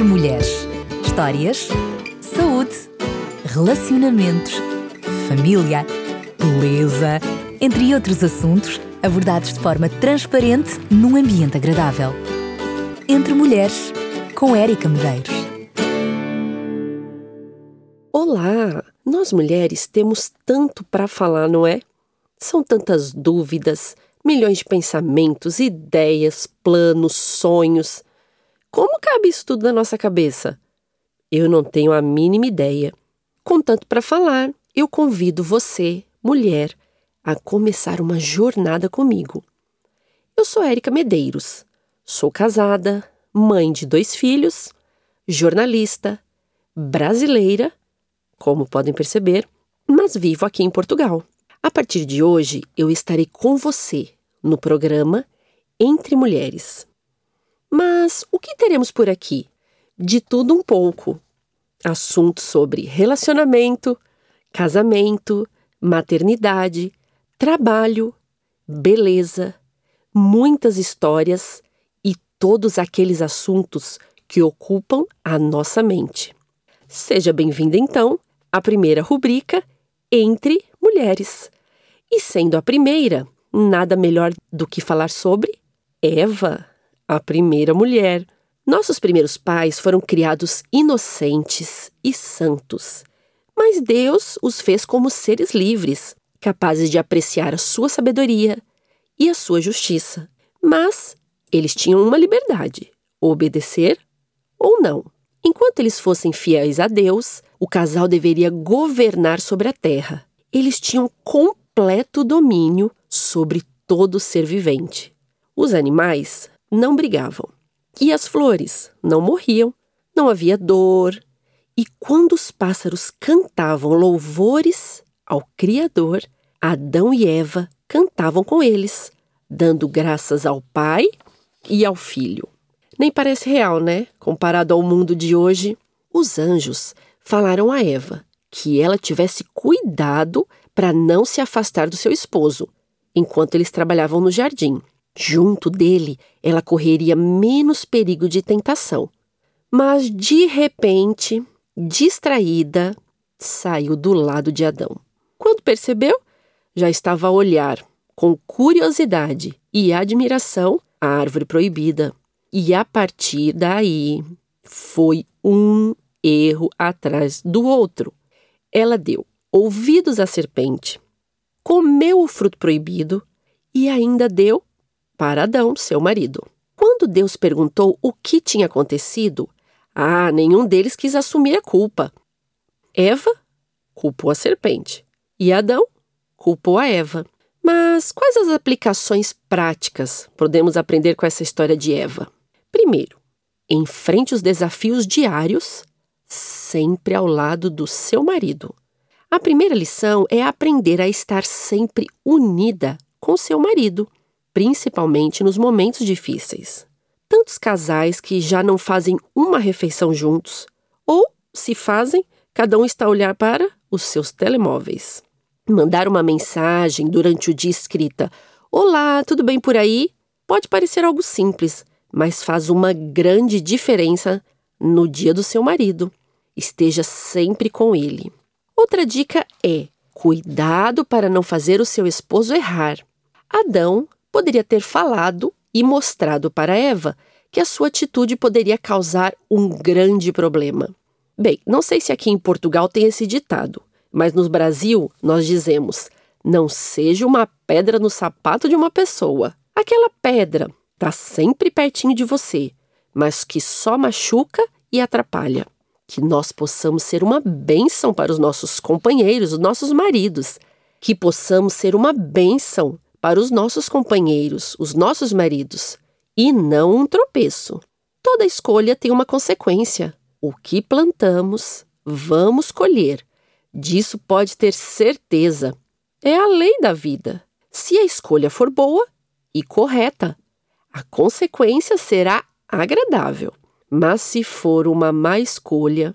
entre mulheres. Histórias, saúde, relacionamentos, família, beleza, entre outros assuntos abordados de forma transparente num ambiente agradável. Entre Mulheres, com Érica Medeiros. Olá! Nós mulheres temos tanto para falar, não é? São tantas dúvidas, milhões de pensamentos, ideias, planos, sonhos. Como cabe isso tudo na nossa cabeça? Eu não tenho a mínima ideia. Contanto para falar, eu convido você, mulher, a começar uma jornada comigo. Eu sou Érica Medeiros. Sou casada, mãe de dois filhos, jornalista, brasileira, como podem perceber, mas vivo aqui em Portugal. A partir de hoje, eu estarei com você no programa Entre Mulheres. Mas o que teremos por aqui? De tudo um pouco. Assuntos sobre relacionamento, casamento, maternidade, trabalho, beleza, muitas histórias e todos aqueles assuntos que ocupam a nossa mente. Seja bem-vinda, então, à primeira rubrica Entre Mulheres. E sendo a primeira, nada melhor do que falar sobre Eva, a primeira mulher. Nossos primeiros pais foram criados inocentes e santos, mas Deus os fez como seres livres, capazes de apreciar a sua sabedoria e a sua justiça. Mas eles tinham uma liberdade: obedecer ou não. Enquanto eles fossem fiéis a Deus, o casal deveria governar sobre a terra. Eles tinham completo domínio sobre todo ser vivente. Os animais não brigavam. E as flores não morriam, não havia dor. E quando os pássaros cantavam louvores ao Criador, Adão e Eva cantavam com eles, dando graças ao Pai e ao Filho. Nem parece real, né? Comparado ao mundo de hoje. Os anjos falaram a Eva que ela tivesse cuidado para não se afastar do seu esposo, enquanto eles trabalhavam no jardim. Junto dele, ela correria menos perigo de tentação. Mas de repente, distraída, saiu do lado de Adão. Quando percebeu, já estava a olhar com curiosidade e admiração a árvore proibida. E a partir daí foi um erro atrás do outro. Ela deu ouvidos à serpente, comeu o fruto proibido e ainda deu para Adão, seu marido. Quando Deus perguntou o que tinha acontecido, ah, nenhum deles quis assumir a culpa. Eva culpou a serpente e Adão culpou a Eva. Mas quais as aplicações práticas podemos aprender com essa história de Eva? Primeiro, enfrente os desafios diários sempre ao lado do seu marido. A primeira lição é aprender a estar sempre unida com seu marido, principalmente nos momentos difíceis. Tantos casais que já não fazem uma refeição juntos, ou, se fazem, cada um está a olhar para os seus telemóveis. Mandar uma mensagem durante o dia escrita: Olá, tudo bem por aí? Pode parecer algo simples, mas faz uma grande diferença no dia do seu marido. Esteja sempre com ele. Outra dica é: cuidado para não fazer o seu esposo errar. Adão poderia ter falado e mostrado para Eva que a sua atitude poderia causar um grande problema. Bem, não sei se aqui em Portugal tem esse ditado, mas no Brasil nós dizemos: não seja uma pedra no sapato de uma pessoa. Aquela pedra está sempre pertinho de você, mas que só machuca e atrapalha. Que nós possamos ser uma bênção para os nossos companheiros, os nossos maridos. Que possamos ser uma bênção para os nossos companheiros, os nossos maridos, e não um tropeço. Toda escolha tem uma consequência. O que plantamos, vamos colher. Disso pode ter certeza. É a lei da vida. Se a escolha for boa e correta, a consequência será agradável. Mas se for uma má escolha,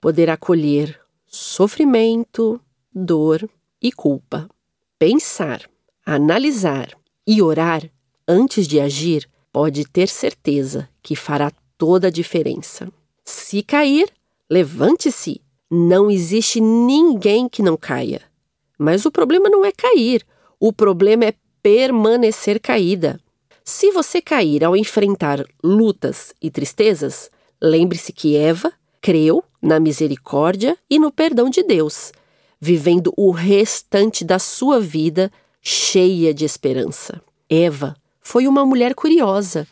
poderá colher sofrimento, dor e culpa. Pensar, analisar e orar antes de agir pode ter certeza que fará toda a diferença. Se cair, levante-se. Não existe ninguém que não caia. Mas o problema não é cair, o problema é permanecer caída. Se você cair ao enfrentar lutas e tristezas, lembre-se que Eva creu na misericórdia e no perdão de Deus, vivendo o restante da sua vida cheia de esperança. Eva foi uma mulher curiosa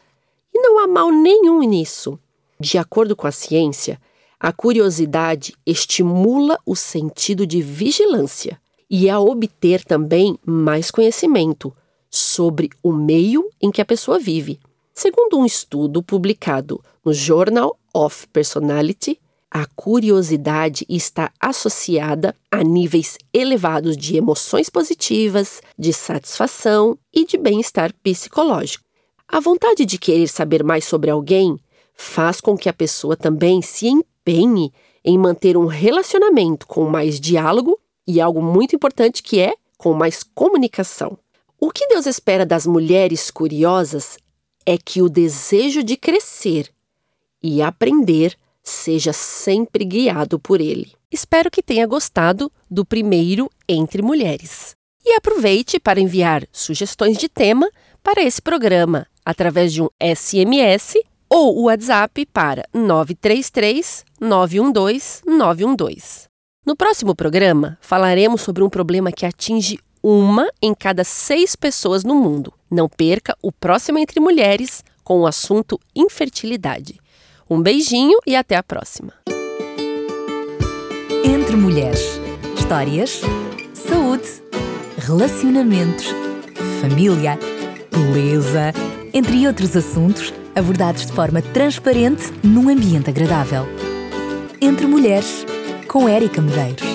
e não há mal nenhum nisso. De acordo com a ciência, a curiosidade estimula o sentido de vigilância e a obter também mais conhecimento sobre o meio em que a pessoa vive. Segundo um estudo publicado no Journal of Personality, a curiosidade está associada a níveis elevados de emoções positivas, de satisfação e de bem-estar psicológico. A vontade de querer saber mais sobre alguém faz com que a pessoa também se empenhe em manter um relacionamento com mais diálogo e algo muito importante que é com mais comunicação. O que Deus espera das mulheres curiosas é que o desejo de crescer e aprender seja sempre guiado por Ele. Espero que tenha gostado do primeiro Entre Mulheres. E aproveite para enviar sugestões de tema para esse programa através de um SMS ou o WhatsApp para 933 912 912. No próximo programa, falaremos sobre um problema que atinge uma em cada seis pessoas no mundo. Não perca o próximo Entre Mulheres com o assunto infertilidade. Um beijinho e até a próxima. Entre Mulheres. Histórias, saúde, relacionamentos, família, beleza, entre outros assuntos abordados de forma transparente num ambiente agradável. Entre Mulheres com Érica Medeiros.